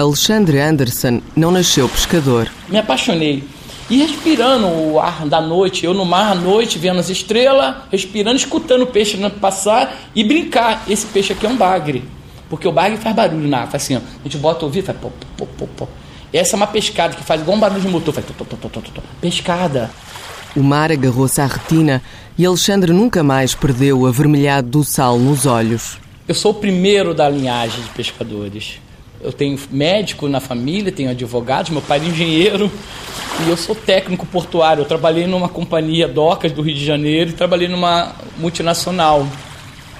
Alexandre Anderson não nasceu pescador. Me apaixonei. E respirando o ar da noite, eu no mar à noite, vendo as estrelas, respirando, escutando o peixe passar e brincar. Esse peixe aqui é um bagre. Porque o bagre faz barulho na água, assim, ó. A gente bota o ouvido, faz pô, pô, pô, pô. Essa é uma pescada que faz igual um barulho de motor, faz tó. pescada. O mar agarrou-se à retina e Alexandre nunca mais perdeu o avermelhado do sal nos olhos. Eu sou o primeiro da linhagem de pescadores. Eu tenho médico na família, tenho advogados, meu pai é engenheiro e eu sou técnico portuário. Eu trabalhei numa companhia docas do Rio de Janeiro e trabalhei numa multinacional.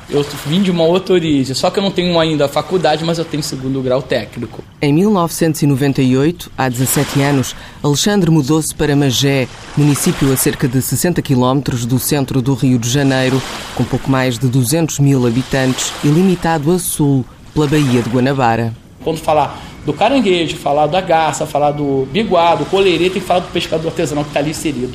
Eu vim de uma outra origem, só que eu não tenho ainda a faculdade, mas eu tenho segundo grau técnico. Em 1998, há 17 anos, Alexandre mudou-se para Magé, município a cerca de 60 quilómetros do centro do Rio de Janeiro, com pouco mais de 200 mil habitantes e limitado a sul pela Baía de Guanabara. Quando falar do caranguejo, falar da garça, falar do biguado, do coleirê, tem que falar do pescador artesanal que está ali inserido.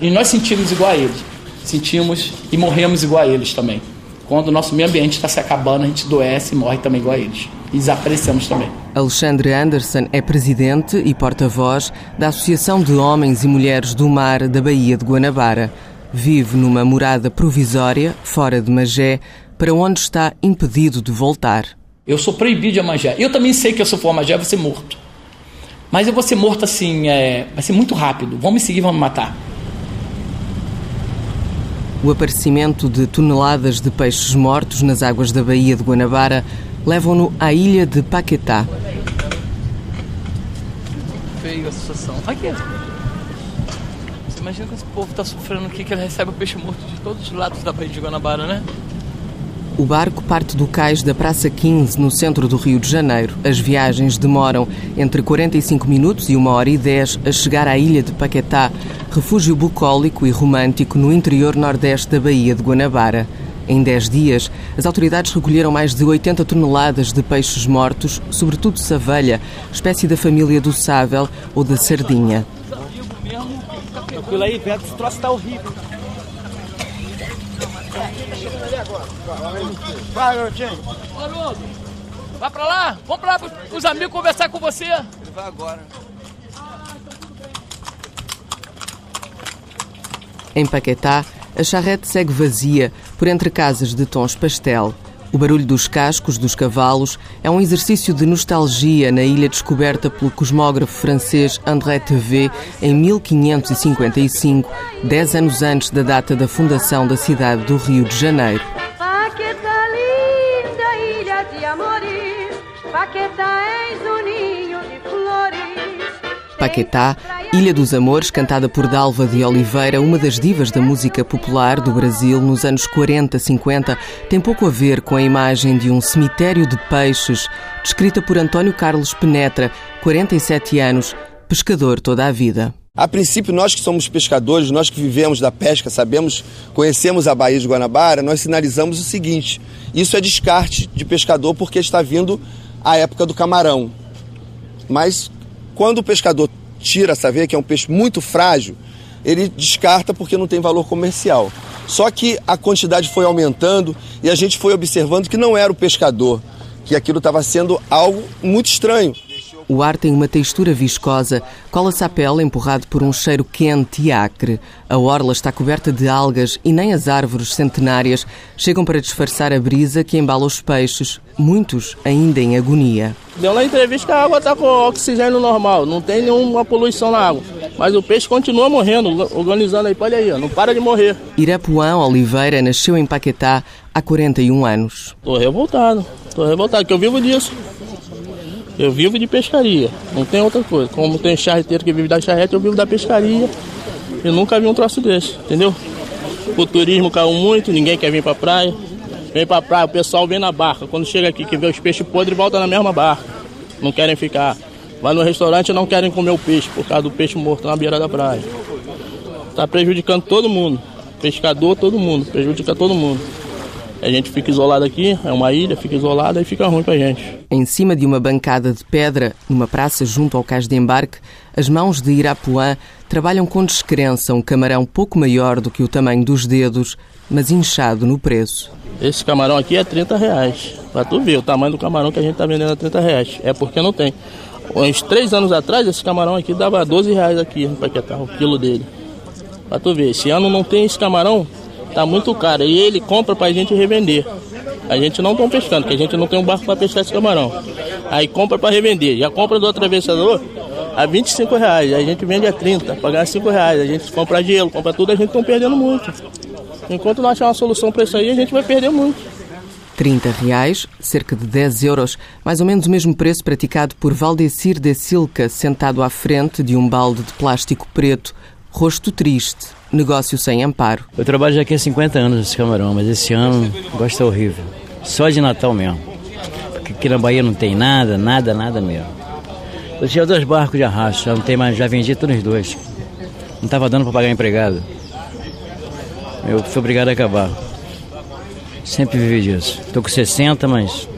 E nós sentimos igual a eles. Sentimos e morremos igual a eles também. Quando o nosso meio ambiente está se acabando, a gente doece e morre também igual a eles. E desaparecemos também. Alexandre Anderson é presidente e porta-voz da Associação de Homens e Mulheres do Mar da Baía de Guanabara. Vive numa morada provisória, fora de Magé, para onde está impedido de voltar. Eu sou proibido de Magé. Eu também sei que se eu for a Magé, eu vou ser morto. Mas eu vou ser morto assim, é... vai ser muito rápido. Vão me seguir, vão me matar. O aparecimento de toneladas de peixes mortos nas águas da Baía de Guanabara levam-no à ilha de Paquetá. Feio a situação. Aqui. Você imagina que esse povo está sofrendo aqui, que ele recebe o peixe morto de todos os lados da Baía de Guanabara, né? O barco parte do cais da Praça 15, no centro do Rio de Janeiro. As viagens demoram entre 45 minutos e 1 hora e 10 a chegar à ilha de Paquetá, refúgio bucólico e romântico no interior nordeste da Baía de Guanabara. Em 10 dias, as autoridades recolheram mais de 80 toneladas de peixes mortos, sobretudo savelha, espécie da família do sável ou da sardinha. Aquilo aí, perto, esse troço está horrível. Vai, garotinho. Vai pra lá. Vamos pra lá os amigos conversar com você. Ele vai agora. Em Paquetá, a charrete segue vazia por entre casas de tons pastel. O barulho dos cascos dos cavalos é um exercício de nostalgia na ilha descoberta pelo cosmógrafo francês André Tevet em 1555, dez anos antes da data da fundação da cidade do Rio de Janeiro. Paquetá és um ninho de flores. Paquetá Ilha dos Amores, cantada por Dalva de Oliveira, uma das divas da música popular do Brasil nos anos 40, 50, tem pouco a ver com a imagem de um cemitério de peixes, descrita por António Carlos Penetra, 47 anos, pescador toda a vida. A princípio, nós que somos pescadores, nós que vivemos da pesca, sabemos, conhecemos a Baía de Guanabara, nós sinalizamos o seguinte: isso é descarte de pescador porque está vindo a época do camarão. Mas quando o pescador tira essa veia, que é um peixe muito frágil, ele descarta porque não tem valor comercial. Só que a quantidade foi aumentando e a gente foi observando que não era o pescador, que aquilo estava sendo algo muito estranho. O ar tem uma textura viscosa, cola-se à pele empurrado por um cheiro quente e acre. A orla está coberta de algas e nem as árvores centenárias chegam para disfarçar a brisa que embala os peixes, muitos ainda em agonia. Deu na entrevista que a água está com oxigênio normal, não tem nenhuma poluição na água. Mas o peixe continua morrendo, organizando aí, olha aí, não para de morrer. Irapuã Oliveira nasceu em Paquetá há 41 anos. Estou revoltado, estou revoltado, que eu vivo disso. Eu vivo de pescaria, não tem outra coisa. Como tem charreteiro que vive da charrete, eu vivo da pescaria. Eu nunca vi um troço desse, entendeu? O turismo caiu muito, ninguém quer vir pra praia. Vem pra praia, o pessoal vem na barca. Quando chega aqui, que vê os peixes podres, volta na mesma barca. Não querem ficar. Vai no restaurante não querem comer o peixe, por causa do peixe morto na beira da praia. Tá prejudicando todo mundo. Pescador, todo mundo. Prejudica todo mundo. A gente fica isolado aqui, é uma ilha, fica isolado e fica ruim pra gente. Em cima de uma bancada de pedra, numa praça junto ao cais de embarque, as mãos de Irapuã trabalham com descrença um camarão pouco maior do que o tamanho dos dedos, mas inchado no preço. Esse camarão aqui é 30 reais. Pra tu ver o tamanho do camarão que a gente tá vendendo a 30 reais. É porque não tem. Uns três anos atrás, esse camarão aqui dava 12 reais aqui no Paquetá, o quilo dele. Pra tu ver, esse ano não tem esse camarão, tá muito caro. E ele compra pra gente revender. A gente não tá pescando, porque a gente não tem um barco para pescar esse camarão. Aí compra para revender. Já compra do atravessador a 25 reais. A gente vende a 30, pagar 5 reais. A gente compra gelo, compra tudo, a gente tá perdendo muito. Enquanto não achar uma solução para isso aí, a gente vai perder muito. 30 reais, cerca de 10 euros, mais ou menos o mesmo preço praticado por Valdecir de Silca, sentado à frente de um balde de plástico preto, rosto triste, negócio sem amparo. Eu trabalho já aqui há 50 anos nesse camarão, mas esse ano gosta horrível. Só de Natal mesmo. Porque aqui na Bahia não tem nada, nada, nada mesmo. Eu tinha dois barcos de arrasto, já não tem mais, já vendi todos os dois. Não estava dando para pagar empregado. Eu fui obrigado a acabar. Sempre vivi disso. Estou com 60, mas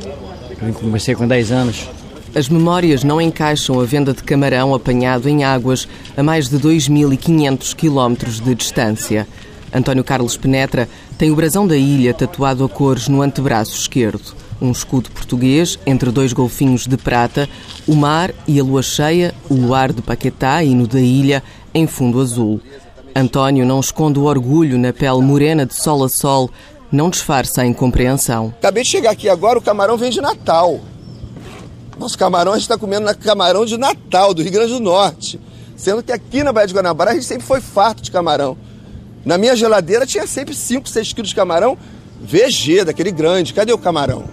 comecei com 10 anos. As memórias não encaixam a venda de camarão apanhado em águas a mais de 2.500 quilómetros de distância. António Carlos Penetra tem o brasão da ilha tatuado a cores no antebraço esquerdo. Um escudo português entre dois golfinhos de prata, o mar e a lua cheia, o luar de Paquetá, hino da ilha, em fundo azul. António não esconde o orgulho na pele morena de sol a sol, não disfarça a incompreensão. Acabei de chegar aqui agora, o camarão vem de Natal. Nosso camarão, a gente está comendo camarão de Natal, do Rio Grande do Norte. Sendo que aqui na Baía de Guanabara a gente sempre foi farto de camarão. Na minha geladeira tinha sempre 5, 6 quilos de camarão VG, daquele grande. Cadê o camarão?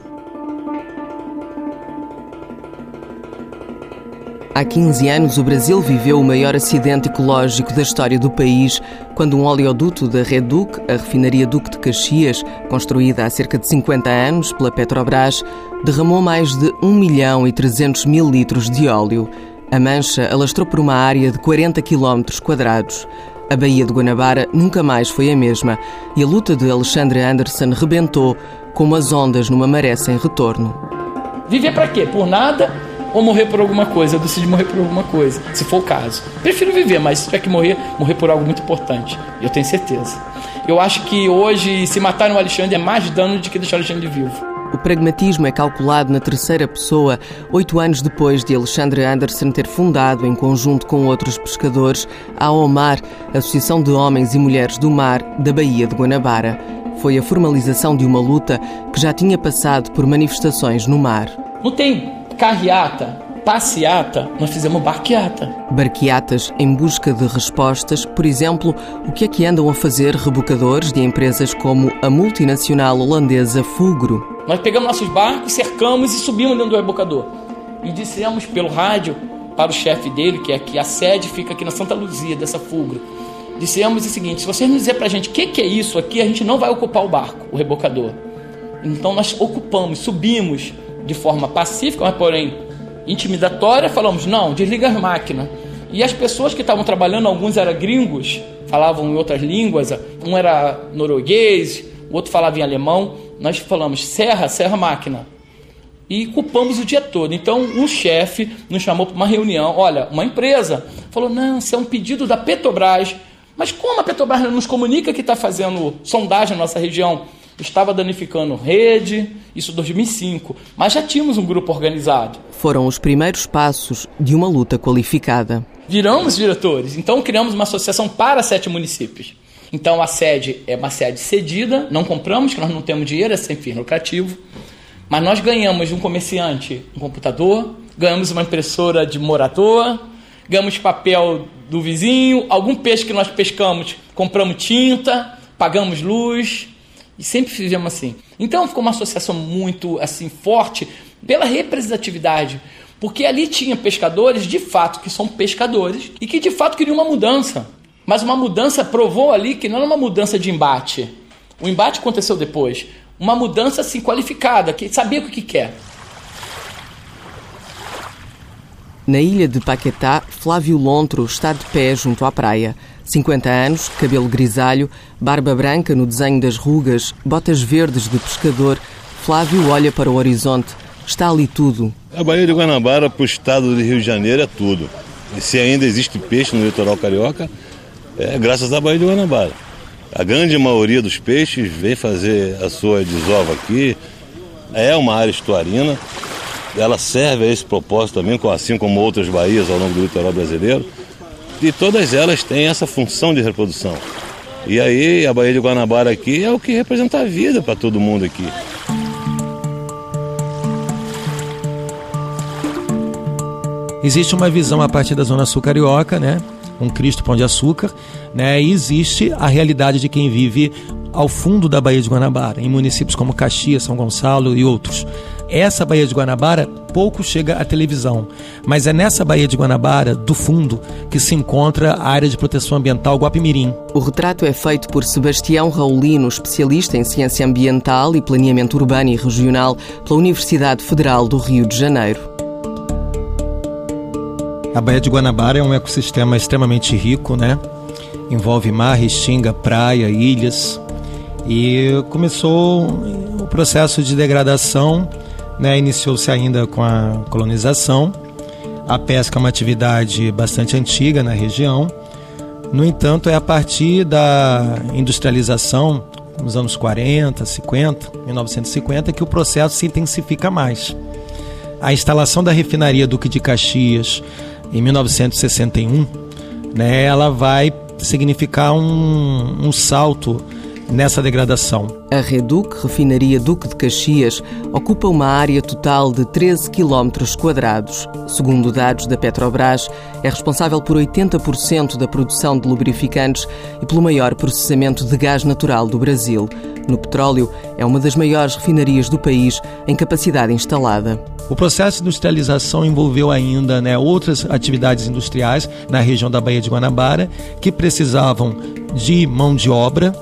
Há 15 anos, o Brasil viveu o maior acidente ecológico da história do país, quando um oleoduto da Reduc, a refinaria Duque de Caxias, construída há cerca de 50 anos pela Petrobras, derramou mais de 1 milhão e 300 mil litros de óleo. A mancha alastrou por uma área de 40 quilómetros quadrados. A Baía de Guanabara nunca mais foi a mesma e a luta de Alexandre Anderson rebentou como as ondas numa maré sem retorno. Viver para quê? Por nada ou morrer por alguma coisa. Eu decidi morrer por alguma coisa, se for o caso. Prefiro viver, mas se tiver que morrer, morrer por algo muito importante. Eu tenho certeza. Eu acho que hoje, se matarem o Alexandre, é mais dano do que deixar o Alexandre vivo. O pragmatismo é calculado na terceira pessoa, oito anos depois de Alexandre Anderson ter fundado, em conjunto com outros pescadores, a OMAR, Associação de Homens e Mulheres do Mar da Baía de Guanabara. Foi a formalização de uma luta que já tinha passado por manifestações no mar. Não tem carreata, passeata, nós fizemos barqueata. Barqueatas em busca de respostas, por exemplo, o que é que andam a fazer rebocadores de empresas como a multinacional holandesa Fugro? Nós pegamos nossos barcos, cercamos e subimos dentro do rebocador. E dissemos pelo rádio para o chefe dele, que é aqui, a sede fica aqui na Santa Luzia dessa Fugro. Dissemos o seguinte: se vocês não dizer para a gente o que, que é isso aqui, a gente não vai ocupar o barco, o rebocador. Então nós ocupamos, subimos, de forma pacífica, mas porém intimidatória, falamos: não, desliga as máquinas. E as pessoas que estavam trabalhando, alguns eram gringos, falavam em outras línguas, um era norueguês, o outro falava em alemão. Nós falamos: serra, serra máquina. E culpamos o dia todo. Então, um chefe nos chamou para uma reunião. Olha, uma empresa falou: não, isso é um pedido da Petrobras. Mas como a Petrobras nos comunica que está fazendo sondagem na nossa região? Estava danificando rede, isso em 2005, mas já tínhamos um grupo organizado. Foram os primeiros passos de uma luta qualificada. Viramos diretores, então criamos uma associação para sete municípios. Então a sede é uma sede cedida, não compramos, que nós não temos dinheiro, é sem fim lucrativo. Mas nós ganhamos de um comerciante um computador, ganhamos uma impressora de morador, ganhamos papel do vizinho, algum peixe que nós pescamos, compramos tinta, pagamos luz, e sempre fizemos assim. Então ficou uma associação muito assim forte pela representatividade, porque ali tinha pescadores de fato que são pescadores e que de fato queriam uma mudança. Mas uma mudança provou ali que não era uma mudança de embate. O embate aconteceu depois. Uma mudança assim qualificada, que sabia o que quer. Na ilha de Paquetá, Flávio Lontro está de pé junto à praia. 50 anos, cabelo grisalho, barba branca no desenho das rugas, botas verdes de pescador, Flávio olha para o horizonte. Está ali tudo. A Baía de Guanabara para o estado de Rio de Janeiro é tudo. E se ainda existe peixe no litoral carioca, é graças à Baía de Guanabara. A grande maioria dos peixes vem fazer a sua desova aqui. É uma área estuarina. Ela serve a esse propósito também, assim como outras baías ao longo do litoral brasileiro. E todas elas têm essa função de reprodução. E aí a Baía de Guanabara aqui é o que representa a vida para todo mundo aqui. Existe uma visão a partir da Zona Sul Carioca, né? Um Cristo Pão de Açúcar, né? E existe a realidade de quem vive ao fundo da Baía de Guanabara, em municípios como Caxias, São Gonçalo e outros. Essa Baía de Guanabara pouco chega à televisão, mas é nessa Baía de Guanabara, do fundo, que se encontra a área de proteção ambiental Guapimirim. O retrato é feito por Sebastião Raulino, especialista em ciência ambiental e planeamento urbano e regional pela Universidade Federal do Rio de Janeiro. A Baía de Guanabara é um ecossistema extremamente rico, né? Envolve mar, restinga, praia, ilhas. E começou o processo de degradação né, Iniciou-se ainda com a colonização. A pesca é uma atividade bastante antiga na região. No entanto, é a partir da industrialização, nos anos 40, 50, 1950, que o processo se intensifica mais. A instalação da refinaria Duque de Caxias em 1961, né, ela vai significar um, um salto nessa degradação. A Reduc, refinaria Duque de Caxias, ocupa uma área total de 13 km quadrados. Segundo dados da Petrobras, é responsável por 80% da produção de lubrificantes e pelo maior processamento de gás natural do Brasil. No petróleo, é uma das maiores refinarias do país em capacidade instalada. O processo de industrialização envolveu ainda né, outras atividades industriais na região da Baía de Guanabara que precisavam de mão de obra,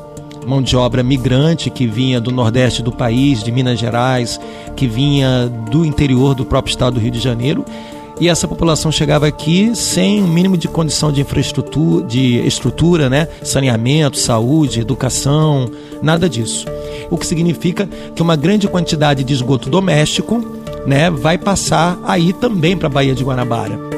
mão de obra migrante que vinha do nordeste do país, de Minas Gerais, que vinha do interior do próprio estado do Rio de Janeiro. E essa população chegava aqui sem o mínimo de condição de infraestrutura, de estrutura, né? saneamento, saúde, educação, nada disso. O que significa que uma grande quantidade de esgoto doméstico né, vai passar aí também para a Baía de Guanabara.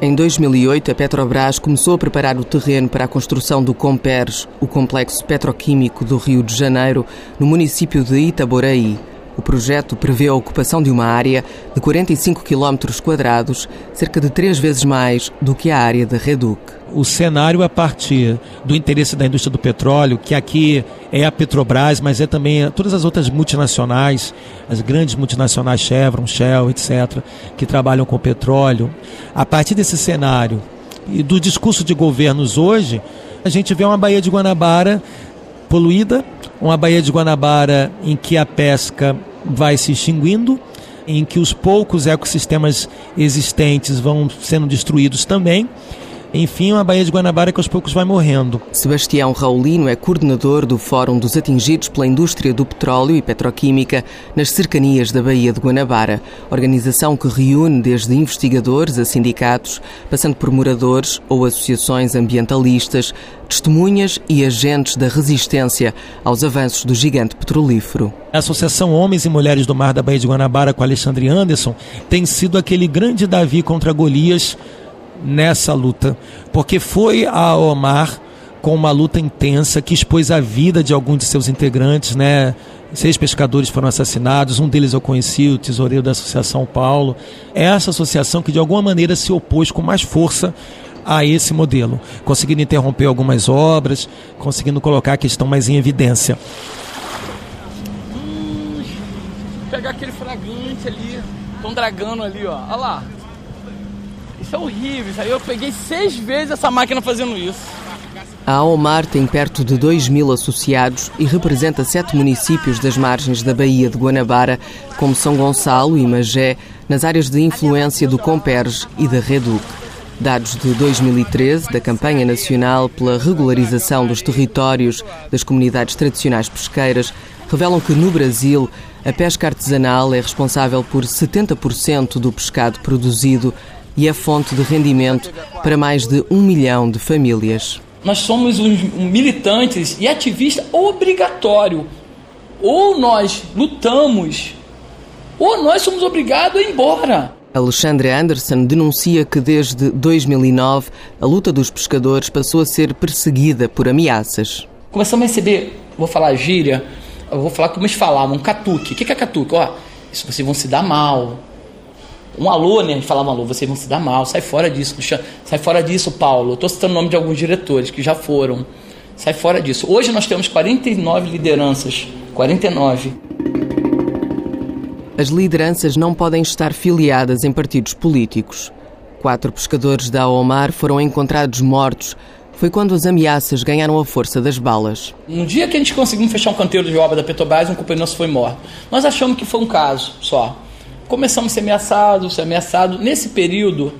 Em 2008, a Petrobras começou a preparar o terreno para a construção do Comperes, o complexo petroquímico do Rio de Janeiro, no município de Itaboraí. O projeto prevê a ocupação de uma área de 45 km cerca de três vezes mais do que a área da Reduc. O cenário a partir do interesse da indústria do petróleo, que aqui é a Petrobras, mas é também todas as outras multinacionais, as grandes multinacionais Chevron, Shell, etc., que trabalham com petróleo. A partir desse cenário e do discurso de governos hoje, a gente vê uma Baía de Guanabara poluída, uma Baía de Guanabara em que a pesca vai se extinguindo, em que os poucos ecossistemas existentes vão sendo destruídos também. Enfim, uma Baía de Guanabara que aos poucos vai morrendo. Sebastião Raulino é coordenador do Fórum dos Atingidos pela Indústria do Petróleo e Petroquímica nas cercanias da Baía de Guanabara, organização que reúne desde investigadores a sindicatos, passando por moradores ou associações ambientalistas, testemunhas e agentes da resistência aos avanços do gigante petrolífero. A Associação Homens e Mulheres do Mar da Baía de Guanabara com Alexandre Anderson tem sido aquele grande Davi contra Golias nessa luta, porque foi a Omar com uma luta intensa que expôs a vida de alguns de seus integrantes, né? Seis pescadores foram assassinados, um deles eu conheci, o tesoureiro da Associação Paulo. É essa associação que de alguma maneira se opôs com mais força a esse modelo, conseguindo interromper algumas obras, conseguindo colocar a questão mais em evidência. Hum, pegar aquele fragante ali, estão dragando ali, ó. Olha lá. Isso é horrível. Isso aí eu peguei seis vezes essa máquina fazendo isso. A Almar tem perto de 2 mil associados e representa sete municípios das margens da Baía de Guanabara, como São Gonçalo e Magé, nas áreas de influência do Comperge e da Reduc. Dados de 2013 da Campanha Nacional pela Regularização dos Territórios das Comunidades Tradicionais Pesqueiras revelam que no Brasil a pesca artesanal é responsável por 70% do pescado produzido e é fonte de rendimento para mais de um milhão de famílias. Nós somos uns militantes e ativistas obrigatório. Ou nós lutamos, ou nós somos obrigados a ir embora. Alexandre Anderson denuncia que desde 2009 a luta dos pescadores passou a ser perseguida por ameaças. Começamos a receber, vou falar gíria, eu vou falar como eles falavam, catuque. O que é catuque? Ó, isso vocês vão se dar mal. Um alô, né? A gente falava alô, vocês vão se dar mal, sai fora disso, sai fora disso, Paulo. Eu estou citando o nome de alguns diretores que já foram. Sai fora disso. Hoje nós temos 49 lideranças. 49. As lideranças não podem estar filiadas em partidos políticos. Quatro pescadores da Omar foram encontrados mortos. Foi quando as ameaças ganharam a força das balas. No dia que a gente conseguiu fechar um canteiro de obra da Petrobras, um companheiro nosso foi morto. Nós achamos que foi um caso só. Começamos a ser ameaçados, ser ameaçados. Nesse período,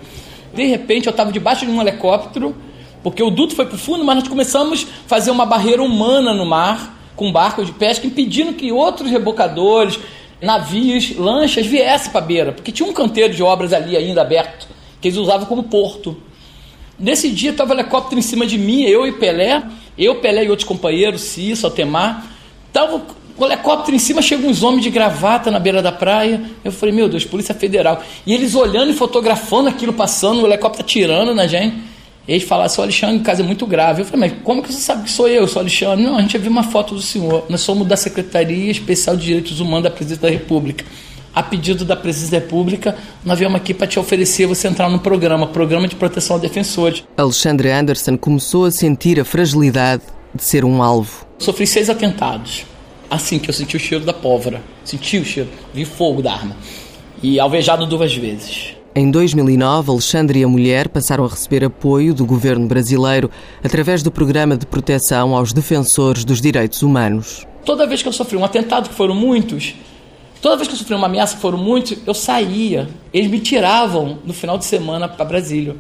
de repente, eu estava debaixo de um helicóptero, porque o duto foi para o fundo, mas nós começamos a fazer uma barreira humana no mar, com barcos de pesca, impedindo que outros rebocadores, navios, lanchas viessem para a beira, porque tinha um canteiro de obras ali ainda aberto, que eles usavam como porto. Nesse dia estava o helicóptero em cima de mim, eu e Pelé, eu, Pelé e outros companheiros, Cício, Altemar, estava o helicóptero em cima, chega uns homens de gravata na beira da praia. Eu falei, meu Deus, Polícia Federal. E eles olhando e fotografando aquilo passando, o helicóptero atirando na gente. E eles falaram, seu Alexandre, o caso é muito grave. Eu falei, mas como que você sabe que sou eu, sou Alexandre? Não, a gente já viu uma foto do senhor. Nós somos da Secretaria Especial de Direitos Humanos da Presidência da República. A pedido da Presidência da República, nós viemos aqui para te oferecer você entrar no programa, Programa de Proteção a Defensores. Alexandre Anderson começou a sentir a fragilidade de ser um alvo. Sofri seis atentados assim que eu senti o cheiro da pólvora. Senti o cheiro, vi fogo da arma. E alvejado duas vezes. Em 2009, Alexandre e a mulher passaram a receber apoio do governo brasileiro através do Programa de Proteção aos Defensores dos Direitos Humanos. Toda vez que eu sofri um atentado, que foram muitos, toda vez que eu sofri uma ameaça, que foram muitos, eu saía. Eles me tiravam no final de semana para Brasília.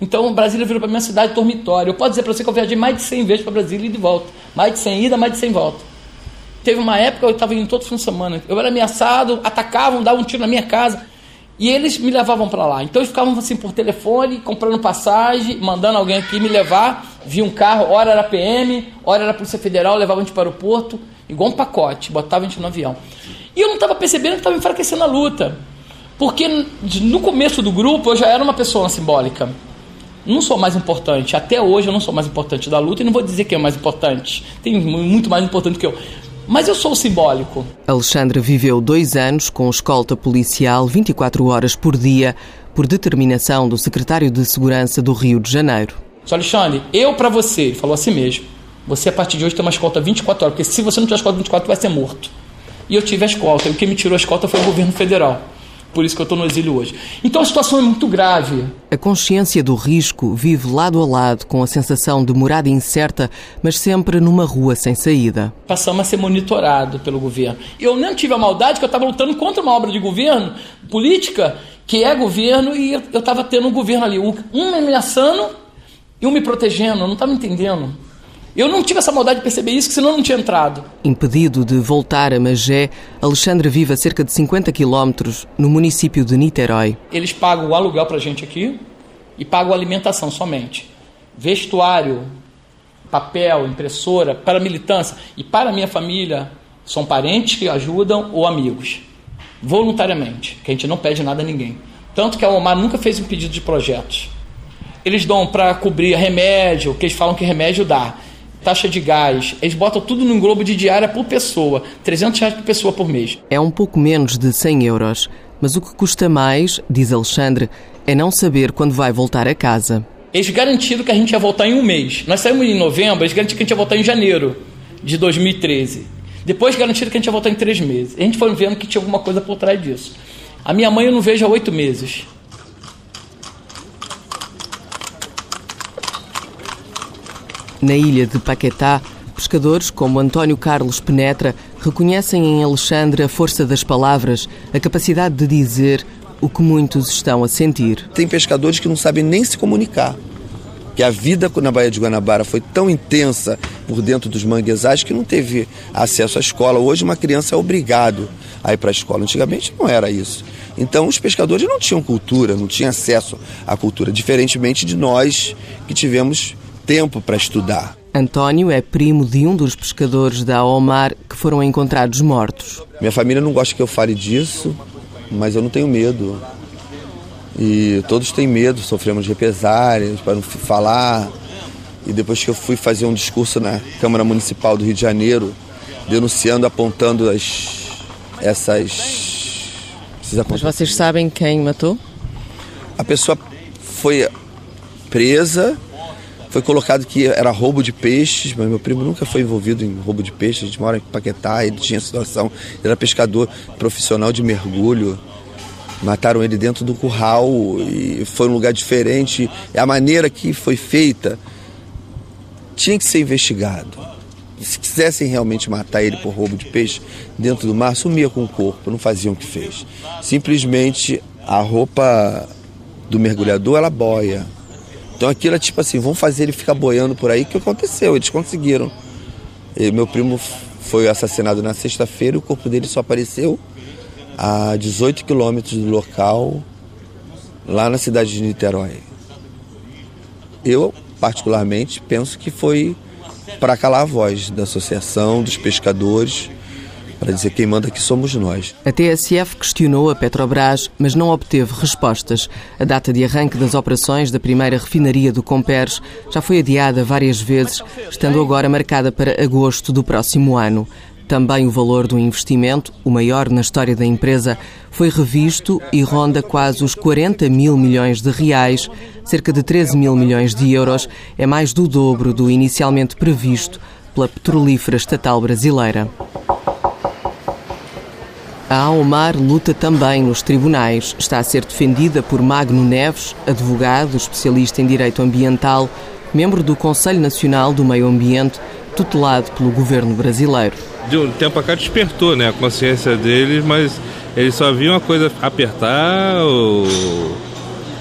Então, Brasília virou para minha cidade dormitório. Eu posso dizer para você que eu viajei mais de 100 vezes para Brasília e de volta. Mais de 100 ida, mais de 100 volta. Teve uma época eu estava indo todo fim de semana. Eu era ameaçado, atacavam, davam um tiro na minha casa. E eles me levavam para lá. Então eles ficavam assim por telefone, comprando passagem, mandando alguém aqui me levar. Via um carro, hora era PM, hora era Polícia Federal, levavam a gente para o aeroporto, igual um pacote, botavam a gente no avião. E eu não estava percebendo que estava enfraquecendo a luta. Porque no começo do grupo eu já era uma pessoa simbólica. Não sou mais importante. Até hoje eu não sou mais importante da luta e não vou dizer que é mais importante. Tem muito mais importante que eu. Mas eu sou simbólico. Alexandre viveu dois anos com escolta policial 24 horas por dia, por determinação do secretário de Segurança do Rio de Janeiro. Só Alexandre, eu para você, ele falou assim mesmo. Você a partir de hoje tem uma escolta 24 horas, porque se você não tiver escolta 24, vai ser morto. E eu tive a escolta. E o que me tirou a escolta foi o governo federal. Por isso que eu estou no exílio hoje. Então a situação é muito grave. A consciência do risco vive lado a lado com a sensação de morada incerta, mas sempre numa rua sem saída. Passamos a ser monitorado pelo governo. Eu nem tive a maldade que eu estava lutando contra uma obra de governo, política, que é governo, e eu estava tendo um governo ali, um me ameaçando e um me protegendo. Eu não estava entendendo. Eu não tive essa maldade de perceber isso, senão eu não tinha entrado. Impedido de voltar a Magé, Alexandre vive a cerca de 50 quilómetros no município de Niterói. Eles pagam o aluguel para a gente aqui e pagam a alimentação somente. Vestuário, papel, impressora, para a militância e para a minha família são parentes que ajudam ou amigos. Voluntariamente, que a gente não pede nada a ninguém. Tanto que a Omar nunca fez um pedido de projetos. Eles dão para cobrir remédio, que eles falam que remédio dá taxa de gás, eles botam tudo num globo de diária por pessoa, 300 reais por pessoa por mês. É um pouco menos de 100 euros, mas o que custa mais, diz Alexandre, é não saber quando vai voltar a casa. Eles garantiram que a gente ia voltar em um mês. Nós saímos em novembro, eles garantiram que a gente ia voltar em janeiro de 2013. Depois garantiram que a gente ia voltar em três meses. A gente foi vendo que tinha alguma coisa por trás disso. A minha mãe eu não vejo há oito meses. Na ilha de Paquetá, pescadores como António Carlos Penetra reconhecem em Alexandre a força das palavras, a capacidade de dizer o que muitos estão a sentir. Tem pescadores que não sabem nem se comunicar. Que a vida na Baía de Guanabara foi tão intensa por dentro dos manguezais que não teve acesso à escola. Hoje uma criança é obrigado a ir para a escola. Antigamente não era isso. Então os pescadores não tinham cultura, não tinham acesso à cultura, diferentemente de nós que tivemos tempo para estudar. António é primo de um dos pescadores da Omar que foram encontrados mortos. Minha família não gosta que eu fale disso, mas eu não tenho medo. E todos têm medo, sofremos represálias para não falar. E depois que eu fui fazer um discurso na Câmara Municipal do Rio de Janeiro, denunciando, apontando as, essas. Mas vocês sabem quem matou? A pessoa foi presa, foi colocado que era roubo de peixes, mas meu primo nunca foi envolvido em roubo de peixes. A gente mora em Paquetá, ele tinha situação, ele era pescador profissional de mergulho. Mataram ele dentro do curral e foi um lugar diferente. A maneira que foi feita tinha que ser investigado. Se quisessem realmente matar ele por roubo de peixe dentro do mar, sumia com o corpo, não faziam o que fez. Simplesmente a roupa do mergulhador ela boia. Então aquilo é tipo assim, vamos fazer ele ficar boiando por aí, que aconteceu, eles conseguiram. E meu primo foi assassinado na sexta-feira e o corpo dele só apareceu a 18 quilômetros do local, lá na cidade de Niterói. Eu, particularmente, penso que foi para calar a voz da associação, dos pescadores, para dizer quem manda aqui somos nós. A TSF questionou a Petrobras, mas não obteve respostas. A data de arranque das operações da primeira refinaria do Comperes já foi adiada várias vezes, estando agora marcada para agosto do próximo ano. Também o valor do investimento, o maior na história da empresa, foi revisto e ronda quase os 40 mil milhões de reais, cerca de 13 mil milhões de euros, é mais do dobro do inicialmente previsto pela petrolífera estatal brasileira. A Almar luta também nos tribunais. Está a ser defendida por Magno Neves, advogado, especialista em direito ambiental, membro do Conselho Nacional do Meio Ambiente, tutelado pelo governo brasileiro de um tempo a cá despertou né, a consciência deles, mas eles só viam a coisa apertar, o,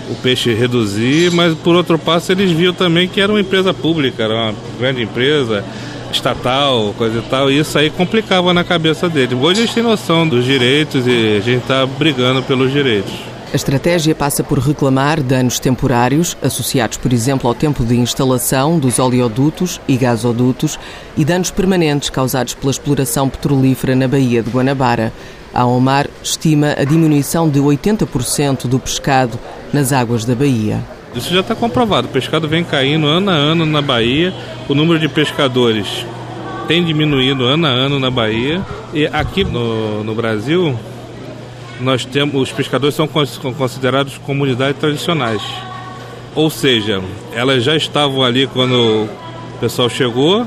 o peixe reduzir, mas por outro passo eles viam também que era uma empresa pública, era uma grande empresa estatal, coisa e tal, e isso aí complicava na cabeça deles. Hoje eles têm noção dos direitos e a gente está brigando pelos direitos. A estratégia passa por reclamar danos temporários, associados, por exemplo, ao tempo de instalação dos oleodutos e gasodutos, e danos permanentes causados pela exploração petrolífera na Baía de Guanabara. A Omar estima a diminuição de 80% do pescado nas águas da Baía. Isso já está comprovado. O pescado vem caindo ano a ano na Bahia. O número de pescadores tem diminuído ano a ano na Bahia. E aqui no, no Brasil, nós temos os pescadores são considerados comunidades tradicionais. Ou seja, elas já estavam ali quando o pessoal chegou,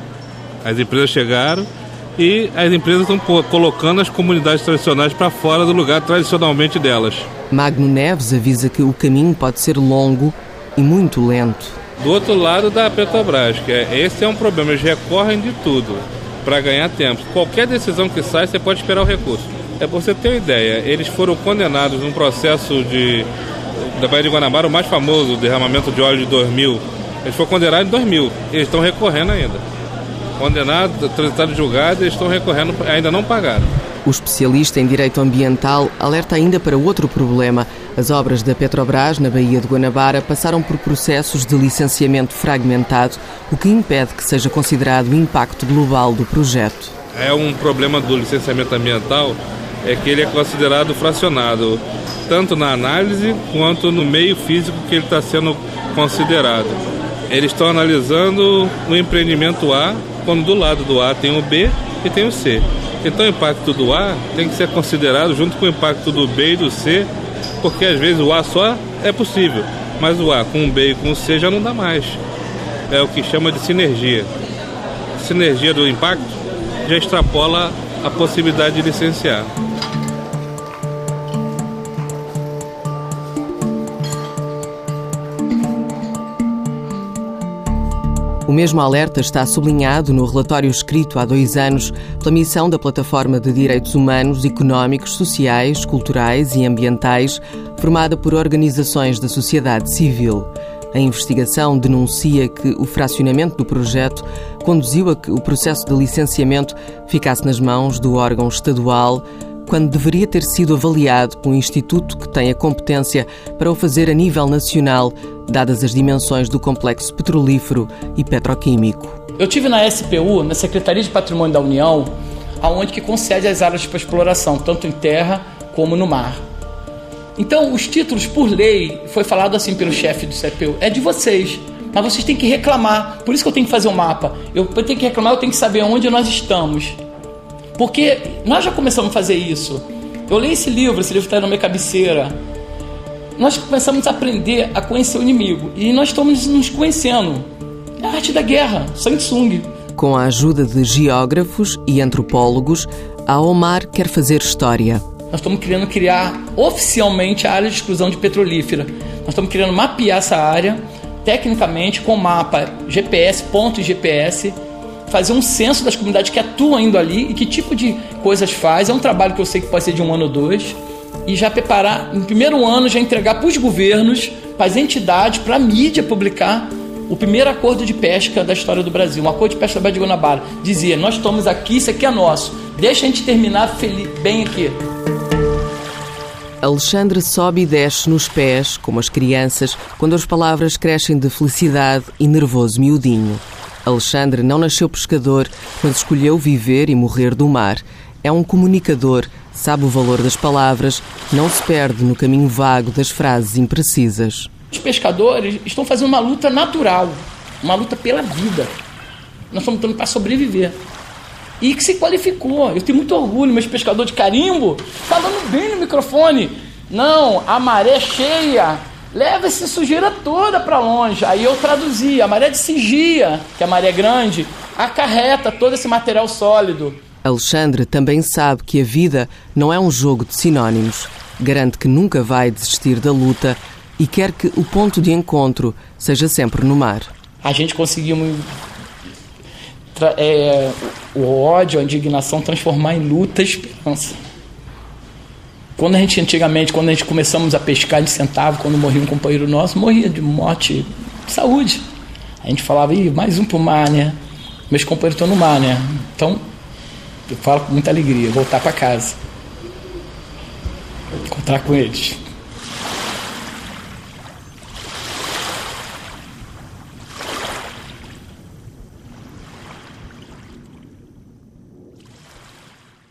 as empresas chegaram e as empresas estão colocando as comunidades tradicionais para fora do lugar tradicionalmente delas. Magno Neves avisa que o caminho pode ser longo e muito lento. Do outro lado da Petrobras, que é, esse é um problema, eles recorrem de tudo para ganhar tempo. Qualquer decisão que sai, você pode esperar o recurso. É para você ter uma ideia, eles foram condenados num processo de da Baía de Guanabara, o mais famoso, derramamento de óleo de 2000. Eles foram condenados em 2000. Eles estão recorrendo ainda. Condenados, transitado julgado, eles estão recorrendo, ainda não pagaram. O especialista em direito ambiental alerta ainda para outro problema. As obras da Petrobras na Baía de Guanabara passaram por processos de licenciamento fragmentado, o que impede que seja considerado o impacto global do projeto. É um problema do licenciamento ambiental é que ele é considerado fracionado, tanto na análise quanto no meio físico que ele está sendo considerado. Eles estão analisando o empreendimento A, quando do lado do A tem o B e tem o C. Então o impacto do A tem que ser considerado junto com o impacto do B e do C, porque às vezes o A só é possível, mas o A com o B e com o C já não dá mais. É o que chama de sinergia. sinergia do impacto já extrapola a possibilidade de licenciar. Mesmo alerta está sublinhado no relatório escrito há dois anos pela missão da Plataforma de Direitos Humanos, Económicos, Sociais, Culturais e Ambientais, formada por organizações da sociedade civil. A investigação denuncia que o fracionamento do projeto conduziu a que o processo de licenciamento ficasse nas mãos do órgão estadual, quando deveria ter sido avaliado um instituto que tem a competência para o fazer a nível nacional, dadas as dimensões do complexo petrolífero e petroquímico. Eu tive na SPU, na Secretaria de Patrimônio da União, aonde que concede as áreas para exploração, tanto em terra como no mar. Então, os títulos, por lei, foi falado assim pelo chefe do CPU, é de vocês. Mas vocês têm que reclamar. Por isso que eu tenho que fazer um mapa. Eu tenho que reclamar, eu tenho que saber onde nós estamos. Porque nós já começamos a fazer isso. Eu leio esse livro, esse livro está na minha cabeceira. Nós começamos a aprender a conhecer o inimigo. E nós estamos nos conhecendo. É a arte da guerra, Sang Tsung. Com a ajuda de geógrafos e antropólogos, a Omar quer fazer história. Nós estamos querendo criar oficialmente a área de exclusão de petrolífera. Nós estamos querendo mapear essa área tecnicamente com mapa GPS, ponto GPS, fazer um censo das comunidades que atuam indo ali e que tipo de coisas faz. É um trabalho que eu sei que pode ser de um ano ou dois. E já preparar, no primeiro ano, já entregar para os governos, para as entidades, para a mídia publicar o primeiro acordo de pesca da história do Brasil, um acordo de pesca da Baía de Guanabara. Dizia: Nós estamos aqui, isso aqui é nosso. Deixa a gente terminar feliz, bem aqui. Alexandre sobe e desce nos pés, como as crianças, quando as palavras crescem de felicidade e nervoso miudinho. Alexandre não nasceu pescador, mas escolheu viver e morrer do mar. É um comunicador, sabe o valor das palavras, não se perde no caminho vago das frases imprecisas. Os pescadores estão fazendo uma luta natural, uma luta pela vida. Nós estamos lutando para sobreviver. E que se qualificou. Eu tenho muito orgulho, meus pescadores de carimbo, falando bem no microfone. Não, a maré cheia leva essa sujeira toda para longe. Aí eu traduzi, a maré de Sigia, que é a maré grande, acarreta todo esse material sólido. Alexandre também sabe que a vida não é um jogo de sinónimos. Garante que nunca vai desistir da luta e quer que o ponto de encontro seja sempre no mar. A gente conseguiu é, o ódio, a indignação transformar em luta e esperança. Quando a gente, antigamente, quando a gente começamos a pescar, a gente sentava, quando morria um companheiro nosso, morria de morte de saúde. A gente falava, Ih, mais um pro mar, né? Meus companheiros estão no mar, né? Então, eu falo com muita alegria, voltar para casa. Encontrar com eles.